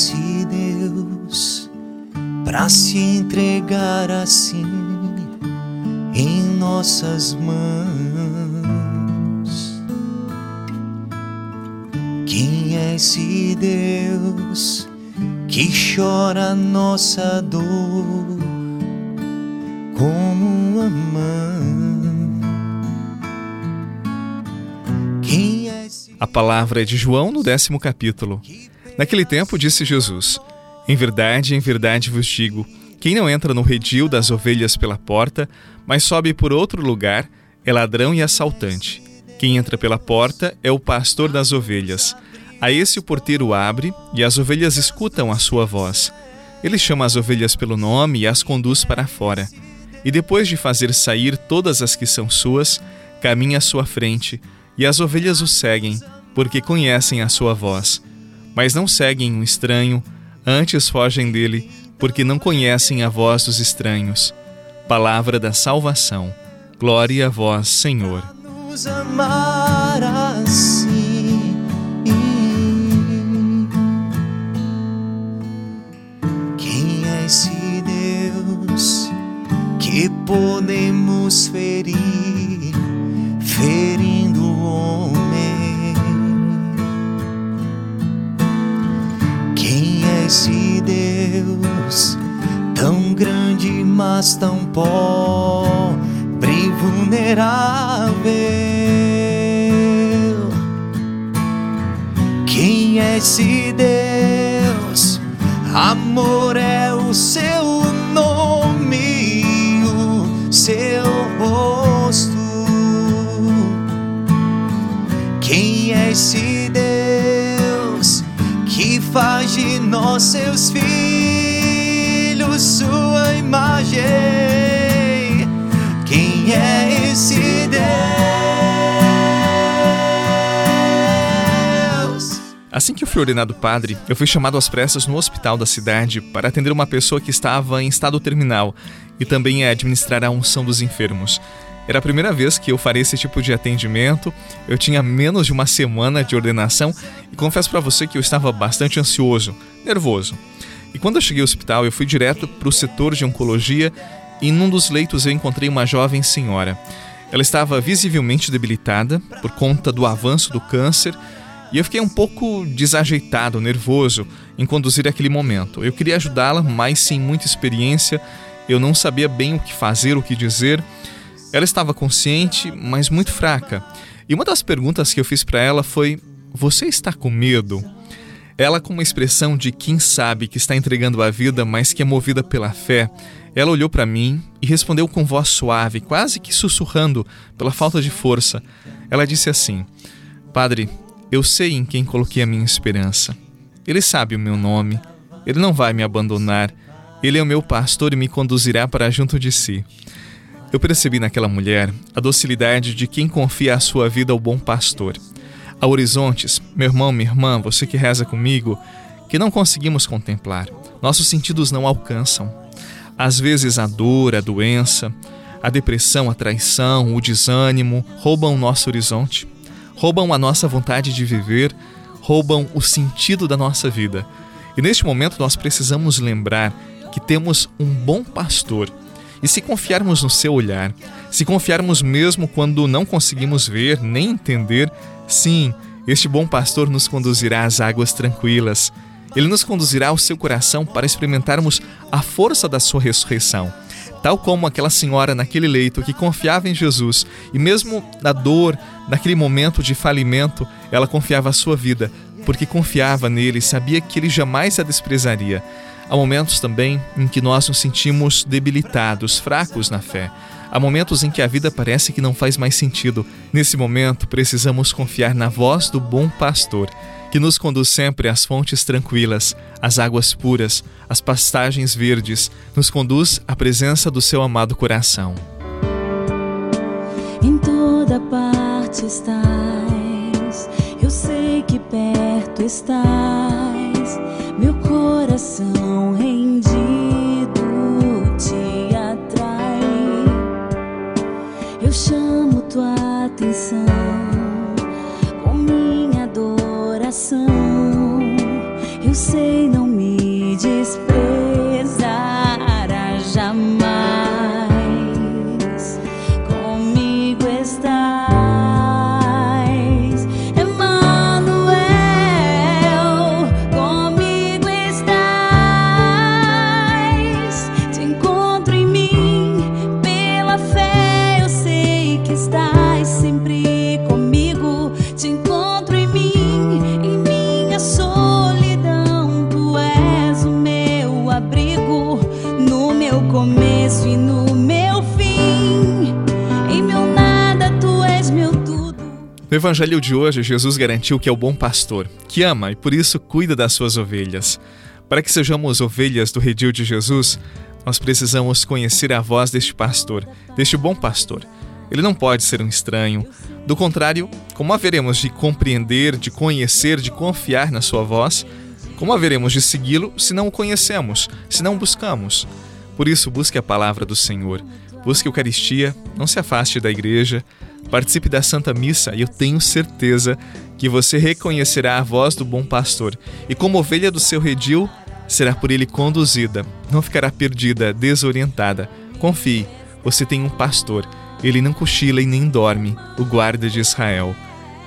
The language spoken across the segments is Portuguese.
esse Deus para se entregar assim em nossas mãos? Quem é esse Deus que chora nossa dor como uma mãe? Quem é esse A palavra é de João no décimo capítulo. Naquele tempo disse Jesus: Em verdade, em verdade vos digo: quem não entra no redil das ovelhas pela porta, mas sobe por outro lugar, é ladrão e assaltante. Quem entra pela porta é o pastor das ovelhas. A esse o porteiro abre e as ovelhas escutam a sua voz. Ele chama as ovelhas pelo nome e as conduz para fora. E depois de fazer sair todas as que são suas, caminha à sua frente, e as ovelhas o seguem, porque conhecem a sua voz. Mas não seguem um estranho, antes fogem dele, porque não conhecem a voz dos estranhos. Palavra da salvação. Glória a vós, Senhor. nos amar assim? Quem é esse Deus que podemos ferir, ferindo o homem? Grande, mas tão pobre e vulnerável? Quem é esse Deus? Amor é o seu nome, o seu rosto. Quem é esse Deus que faz de nós seus filhos imagem? Quem é esse Deus? Assim que eu fui ordenado padre, eu fui chamado às pressas no hospital da cidade para atender uma pessoa que estava em estado terminal e também administrar a unção dos enfermos. Era a primeira vez que eu faria esse tipo de atendimento. Eu tinha menos de uma semana de ordenação e confesso para você que eu estava bastante ansioso, nervoso. E quando eu cheguei ao hospital, eu fui direto para o setor de oncologia e num dos leitos eu encontrei uma jovem senhora. Ela estava visivelmente debilitada por conta do avanço do câncer e eu fiquei um pouco desajeitado, nervoso em conduzir aquele momento. Eu queria ajudá-la, mas sem muita experiência, eu não sabia bem o que fazer, o que dizer. Ela estava consciente, mas muito fraca. E uma das perguntas que eu fiz para ela foi: Você está com medo? Ela, com uma expressão de quem sabe que está entregando a vida, mas que é movida pela fé, ela olhou para mim e respondeu com voz suave, quase que sussurrando pela falta de força. Ela disse assim: Padre, eu sei em quem coloquei a minha esperança. Ele sabe o meu nome. Ele não vai me abandonar. Ele é o meu pastor e me conduzirá para junto de si. Eu percebi naquela mulher a docilidade de quem confia a sua vida ao bom pastor. Há horizontes, meu irmão, minha irmã, você que reza comigo, que não conseguimos contemplar. Nossos sentidos não alcançam. Às vezes a dor, a doença, a depressão, a traição, o desânimo roubam o nosso horizonte roubam a nossa vontade de viver, roubam o sentido da nossa vida. E neste momento nós precisamos lembrar que temos um bom pastor. E se confiarmos no seu olhar, se confiarmos mesmo quando não conseguimos ver nem entender, sim, este bom pastor nos conduzirá às águas tranquilas. Ele nos conduzirá ao seu coração para experimentarmos a força da sua ressurreição tal como aquela senhora naquele leito que confiava em Jesus e, mesmo na dor, naquele momento de falimento, ela confiava a sua vida, porque confiava nele e sabia que ele jamais a desprezaria. Há momentos também em que nós nos sentimos debilitados, fracos na fé. Há momentos em que a vida parece que não faz mais sentido. Nesse momento, precisamos confiar na voz do bom pastor que nos conduz sempre às fontes tranquilas, às águas puras, às pastagens verdes, nos conduz à presença do seu amado coração. Em toda parte estás, eu sei que perto estás, meu coração rendido No evangelho de hoje, Jesus garantiu que é o bom pastor, que ama e por isso cuida das suas ovelhas. Para que sejamos ovelhas do redil de Jesus, nós precisamos conhecer a voz deste pastor, deste bom pastor. Ele não pode ser um estranho. Do contrário, como haveremos de compreender, de conhecer, de confiar na sua voz? Como haveremos de segui-lo se não o conhecemos, se não o buscamos? Por isso, busque a palavra do Senhor. Busque a Eucaristia, não se afaste da igreja, participe da Santa Missa e eu tenho certeza que você reconhecerá a voz do bom pastor e, como ovelha do seu redil, será por ele conduzida, não ficará perdida, desorientada. Confie, você tem um pastor, ele não cochila e nem dorme, o guarda de Israel.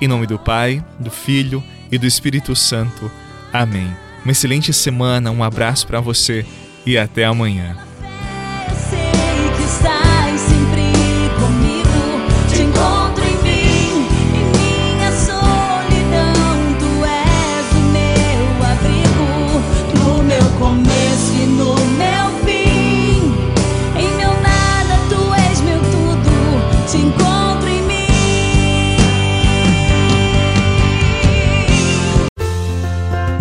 Em nome do Pai, do Filho e do Espírito Santo. Amém. Uma excelente semana, um abraço para você e até amanhã.